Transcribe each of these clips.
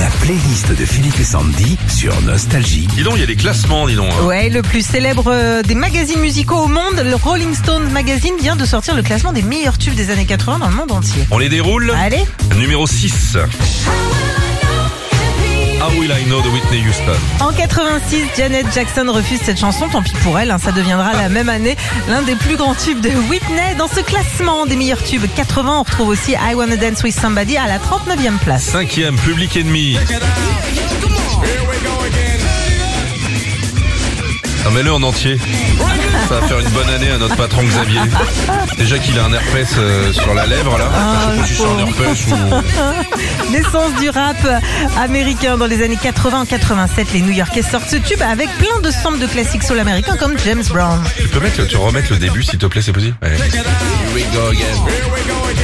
La playlist de Philippe et Sandy sur Nostalgie. Dis donc, il y a des classements, dis donc. hein. Ouais, le plus célèbre euh, des magazines musicaux au monde, le Rolling Stone Magazine vient de sortir le classement des meilleurs tubes des années 80 dans le monde entier. On les déroule. Allez, Numéro 6. How Will I Know de Whitney Houston. en 86, Janet Jackson refuse cette chanson, tant pis pour elle, hein, ça deviendra la même année l'un des plus grands tubes de Whitney. Dans ce classement des meilleurs tubes 80, on retrouve aussi I Wanna Dance With Somebody à la 39e place. Cinquième, Public Enemy. Ah, mets-le en entier. Ça va faire une bonne année à notre patron Xavier. Déjà qu'il a un herpès euh, sur la lèvre là. Ah, Je sais pas si c'est un herpès ou... Naissance du rap américain dans les années 80 87, les New Yorkais sortent ce tube avec plein de samples de classiques soul américains comme James Brown. Tu peux mettre, tu remettre le début s'il te plaît, c'est possible? Ouais. Here we go again. Ah, C'est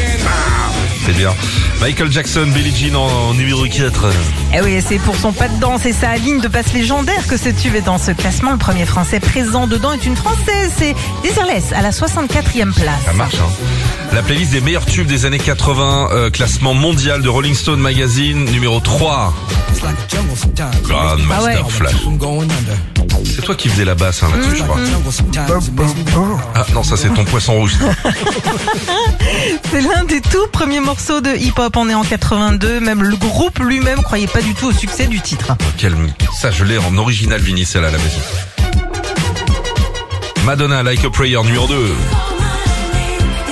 bien. Michael Jackson, Billie Jean en, en numéro 4. Eh oui, c'est pour son pas de danse et sa ligne de passe légendaire que ce tube est dans ce classement. Le premier français présent dedans est une française, c'est Desireless à la 64e place. Ça marche, hein. La playlist des meilleurs tubes des années 80, euh, classement mondial de Rolling Stone Magazine, numéro 3. Grandmaster Ah ouais. Flash. C'est toi qui faisais la basse hein, là-dessus, je crois. Ah non, ça c'est ton poisson rouge. C'est l'un des tout premiers morceaux de hip-hop. On est en 82. Même le groupe lui-même croyait pas du tout au succès du titre. Quel... Ça, je l'ai en original vinyle, à la maison. Madonna, Like a Prayer, numéro 2.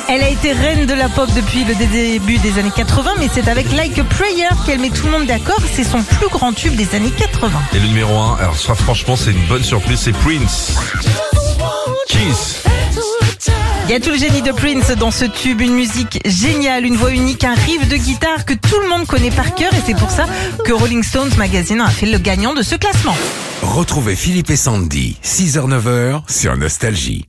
Elle a été reine de la pop depuis le début des années 80, mais c'est avec Like a Prayer qu'elle met tout le monde d'accord. C'est son plus grand tube des années 80. Et le numéro 1, alors ça franchement c'est une bonne surprise, c'est Prince. Kiss. Il y a tout le génie de Prince dans ce tube, une musique géniale, une voix unique, un riff de guitare que tout le monde connaît par cœur et c'est pour ça que Rolling Stones Magazine a fait le gagnant de ce classement. Retrouvez Philippe et Sandy, 6h-9h sur Nostalgie.